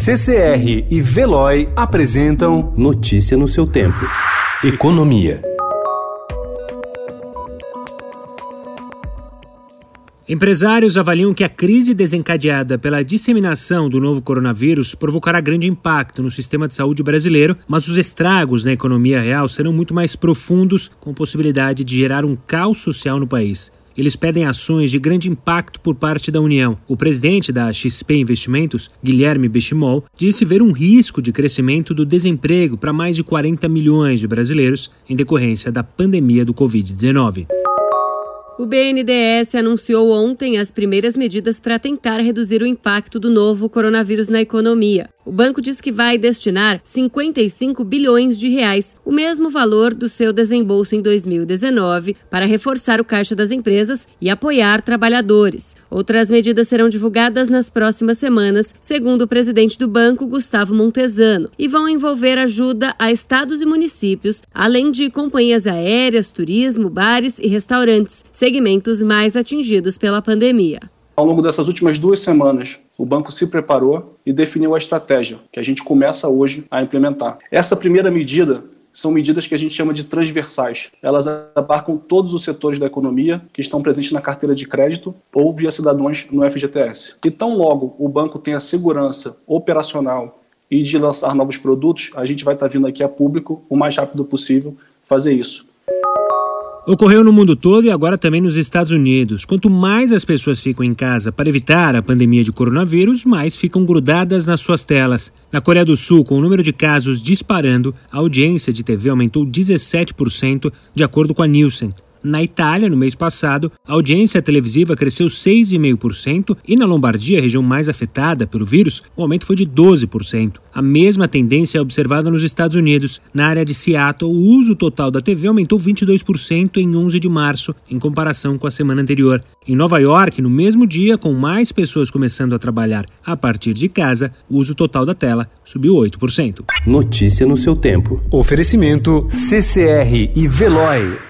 CCR e Veloy apresentam Notícia no seu tempo. Economia. Empresários avaliam que a crise desencadeada pela disseminação do novo coronavírus provocará grande impacto no sistema de saúde brasileiro, mas os estragos na economia real serão muito mais profundos, com possibilidade de gerar um caos social no país. Eles pedem ações de grande impacto por parte da União. O presidente da XP Investimentos, Guilherme Bechimol, disse ver um risco de crescimento do desemprego para mais de 40 milhões de brasileiros em decorrência da pandemia do Covid-19. O BNDES anunciou ontem as primeiras medidas para tentar reduzir o impacto do novo coronavírus na economia. O banco diz que vai destinar 55 bilhões de reais, o mesmo valor do seu desembolso em 2019, para reforçar o caixa das empresas e apoiar trabalhadores. Outras medidas serão divulgadas nas próximas semanas, segundo o presidente do banco, Gustavo Montesano, e vão envolver ajuda a estados e municípios, além de companhias aéreas, turismo, bares e restaurantes, segmentos mais atingidos pela pandemia. Ao longo dessas últimas duas semanas, o banco se preparou e definiu a estratégia que a gente começa hoje a implementar. Essa primeira medida são medidas que a gente chama de transversais. Elas abarcam todos os setores da economia que estão presentes na carteira de crédito ou via cidadãos no FGTS. E tão logo o banco tem a segurança operacional e de lançar novos produtos, a gente vai estar vindo aqui a público o mais rápido possível fazer isso. Ocorreu no mundo todo e agora também nos Estados Unidos. Quanto mais as pessoas ficam em casa para evitar a pandemia de coronavírus, mais ficam grudadas nas suas telas. Na Coreia do Sul, com o número de casos disparando, a audiência de TV aumentou 17%, de acordo com a Nielsen. Na Itália, no mês passado, a audiência televisiva cresceu 6,5% e na Lombardia, região mais afetada pelo vírus, o aumento foi de 12%. A mesma tendência é observada nos Estados Unidos. Na área de Seattle, o uso total da TV aumentou 22% em 11 de março, em comparação com a semana anterior. Em Nova York, no mesmo dia, com mais pessoas começando a trabalhar a partir de casa, o uso total da tela subiu 8%. Notícia no seu tempo. Oferecimento CCR e Veloy.